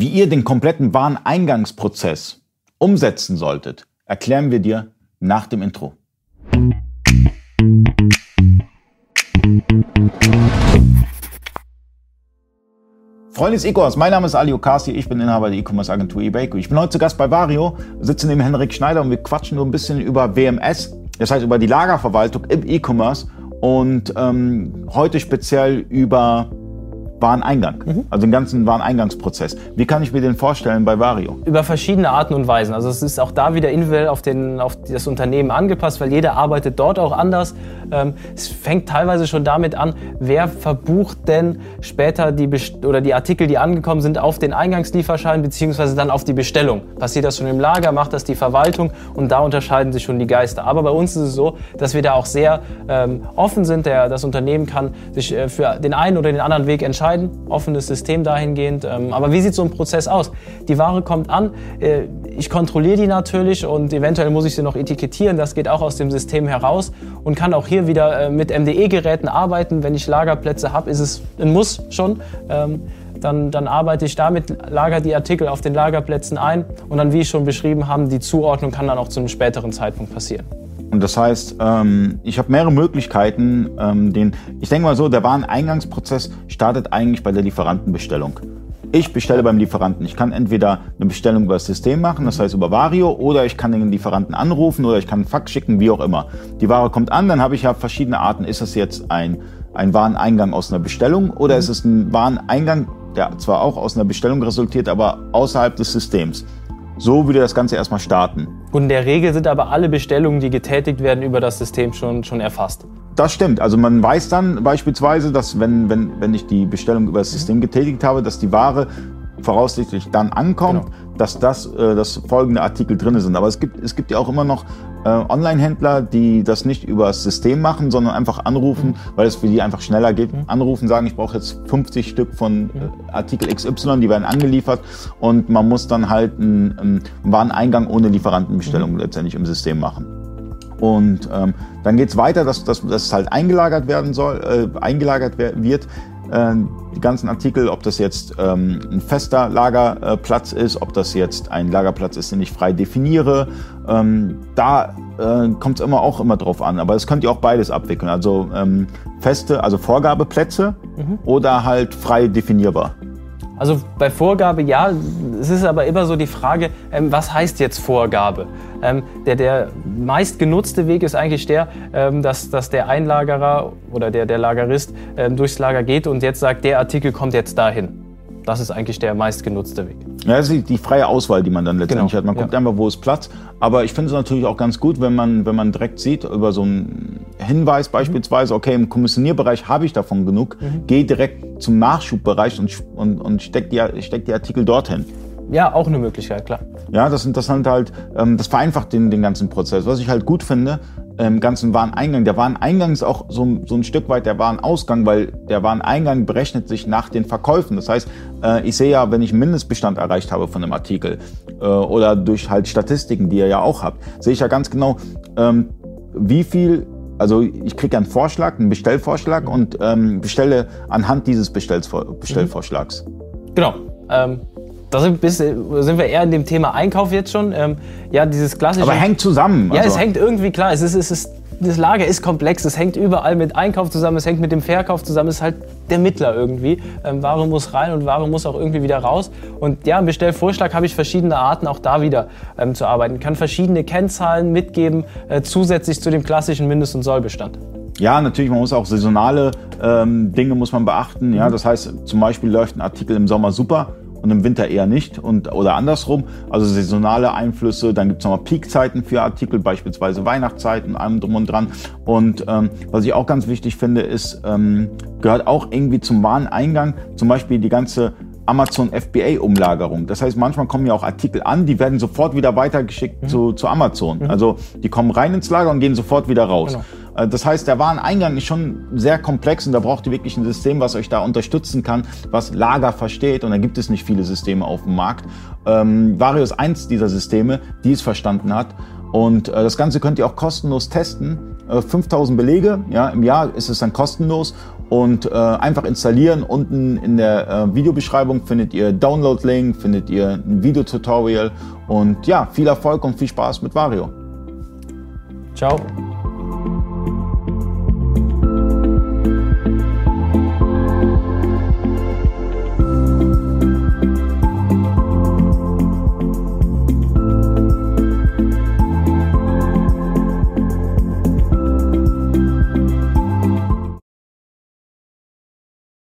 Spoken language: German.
Wie ihr den kompletten Wareneingangsprozess umsetzen solltet, erklären wir dir nach dem Intro. Freunde des E-Commerce, mein Name ist Ali Okasi, ich bin Inhaber der E-Commerce Agentur eBayco. Ich bin heute zu Gast bei Vario, sitze neben Henrik Schneider und wir quatschen nur ein bisschen über WMS, das heißt über die Lagerverwaltung im E-Commerce und ähm, heute speziell über Wareneingang, mhm. also den ganzen Wareneingangsprozess. Wie kann ich mir den vorstellen bei Vario? Über verschiedene Arten und Weisen. Also es ist auch da wieder individuell auf, den, auf das Unternehmen angepasst, weil jeder arbeitet dort auch anders. Ähm, es fängt teilweise schon damit an, wer verbucht denn später die Best oder die Artikel, die angekommen sind, auf den Eingangslieferschein beziehungsweise dann auf die Bestellung. Passiert das schon im Lager, macht das die Verwaltung und da unterscheiden sich schon die Geister. Aber bei uns ist es so, dass wir da auch sehr ähm, offen sind. Der, das Unternehmen kann sich äh, für den einen oder den anderen Weg entscheiden entscheiden. Offenes System dahingehend. Ähm, aber wie sieht so ein Prozess aus? Die Ware kommt an, äh, ich kontrolliere die natürlich und eventuell muss ich sie noch etikettieren. Das geht auch aus dem System heraus und kann auch hier wieder äh, mit MDE-Geräten arbeiten. Wenn ich Lagerplätze habe, ist es ein Muss schon. Ähm, dann, dann, arbeite ich damit, lagere die Artikel auf den Lagerplätzen ein und dann, wie ich schon beschrieben habe, die Zuordnung kann dann auch zu einem späteren Zeitpunkt passieren. Und das heißt, ähm, ich habe mehrere Möglichkeiten. Ähm, den, ich denke mal so, der Wareneingangsprozess startet eigentlich bei der Lieferantenbestellung. Ich bestelle beim Lieferanten. Ich kann entweder eine Bestellung über das System machen, das heißt über Vario, oder ich kann den Lieferanten anrufen oder ich kann einen Fax schicken, wie auch immer. Die Ware kommt an, dann habe ich ja verschiedene Arten. Ist es jetzt ein, ein Wareneingang aus einer Bestellung oder ist es ein Wareneingang, der zwar auch aus einer Bestellung resultiert, aber außerhalb des Systems? So würde das Ganze erstmal starten. Und in der Regel sind aber alle Bestellungen, die getätigt werden, über das System schon, schon erfasst. Das stimmt. Also man weiß dann beispielsweise, dass wenn, wenn, wenn ich die Bestellung über das System getätigt habe, dass die Ware voraussichtlich dann ankommt, genau. dass das, äh, dass folgende Artikel drin sind. Aber es gibt, es gibt ja auch immer noch äh, Online-Händler, die das nicht über das System machen, sondern einfach anrufen, mhm. weil es für die einfach schneller geht. Mhm. Anrufen, sagen, ich brauche jetzt 50 Stück von mhm. äh, Artikel XY, die werden angeliefert und man muss dann halt einen, einen Wareneingang ohne Lieferantenbestellung mhm. letztendlich im System machen. Und ähm, dann geht's weiter, dass, es halt eingelagert werden soll, äh, eingelagert wird die ganzen Artikel, ob das jetzt ähm, ein fester Lagerplatz ist, ob das jetzt ein Lagerplatz ist, den ich frei definiere. Ähm, da äh, kommt es immer auch immer drauf an. Aber es könnt ihr auch beides abwickeln. Also ähm, feste, also Vorgabeplätze mhm. oder halt frei definierbar. Also bei Vorgabe ja, es ist aber immer so die Frage, ähm, was heißt jetzt Vorgabe? Ähm, der, der meist genutzte Weg ist eigentlich der, ähm, dass, dass der Einlagerer oder der, der Lagerist ähm, durchs Lager geht und jetzt sagt, der Artikel kommt jetzt dahin. Das ist eigentlich der meistgenutzte Weg. Ja, das ist die freie Auswahl, die man dann letztendlich genau. hat. Man guckt ja. einfach, wo ist Platz. Aber ich finde es natürlich auch ganz gut, wenn man, wenn man direkt sieht, über so einen Hinweis mhm. beispielsweise, okay, im Kommissionierbereich habe ich davon genug, mhm. geh direkt zum Nachschubbereich und, und, und steck, die, steck die Artikel dorthin. Ja, auch eine Möglichkeit, klar. Ja, das, das, halt, ähm, das vereinfacht den, den ganzen Prozess. Was ich halt gut finde, ähm, ganzen Wareneingang. Der Wareneingang ist auch so, so ein Stück weit der Warenausgang, weil der Wareneingang berechnet sich nach den Verkäufen. Das heißt, äh, ich sehe ja, wenn ich einen Mindestbestand erreicht habe von einem Artikel äh, oder durch halt Statistiken, die ihr ja auch habt, sehe ich ja ganz genau, ähm, wie viel also ich kriege einen Vorschlag, einen Bestellvorschlag und ähm, bestelle anhand dieses Bestellvorschlags. Genau. Ähm, da sind, sind, wir eher in dem Thema Einkauf jetzt schon. Ähm, ja, dieses klassische. Aber hängt zusammen. Ja, also. es hängt irgendwie klar. Es ist, es ist, das Lager ist komplex. Es hängt überall mit Einkauf zusammen. Es hängt mit dem Verkauf zusammen. Es ist halt der Mittler irgendwie. Ähm, Ware muss rein und Ware muss auch irgendwie wieder raus. Und ja, im Bestellvorschlag habe ich verschiedene Arten, auch da wieder ähm, zu arbeiten. Ich kann verschiedene Kennzahlen mitgeben, äh, zusätzlich zu dem klassischen Mindest- und Sollbestand. Ja, natürlich, man muss auch saisonale ähm, Dinge muss man beachten. Ja, mhm. das heißt, zum Beispiel läuft ein Artikel im Sommer super und im Winter eher nicht und oder andersrum. Also saisonale Einflüsse, dann gibt es nochmal Peakzeiten für Artikel, beispielsweise Weihnachtszeiten, allem drum und dran. Und ähm, was ich auch ganz wichtig finde, ist, ähm, gehört auch irgendwie zum Wareneingang, zum Beispiel die ganze Amazon FBA-Umlagerung. Das heißt, manchmal kommen ja auch Artikel an, die werden sofort wieder weitergeschickt mhm. zu, zu Amazon. Mhm. Also die kommen rein ins Lager und gehen sofort wieder raus. Genau. Äh, das heißt, der Wareneingang ist schon sehr komplex und da braucht ihr wirklich ein System, was euch da unterstützen kann, was Lager versteht. Und da gibt es nicht viele Systeme auf dem Markt. Ähm, Vario ist eins dieser Systeme, die es verstanden hat. Und äh, das Ganze könnt ihr auch kostenlos testen. äh, 5000 Belege. Ja, Im Jahr ist es dann kostenlos und äh, einfach installieren. Unten in der äh, Videobeschreibung findet ihr Download-Link, findet ihr ein Videotutorial und ja, viel Erfolg und viel Spaß mit Vario. Ciao.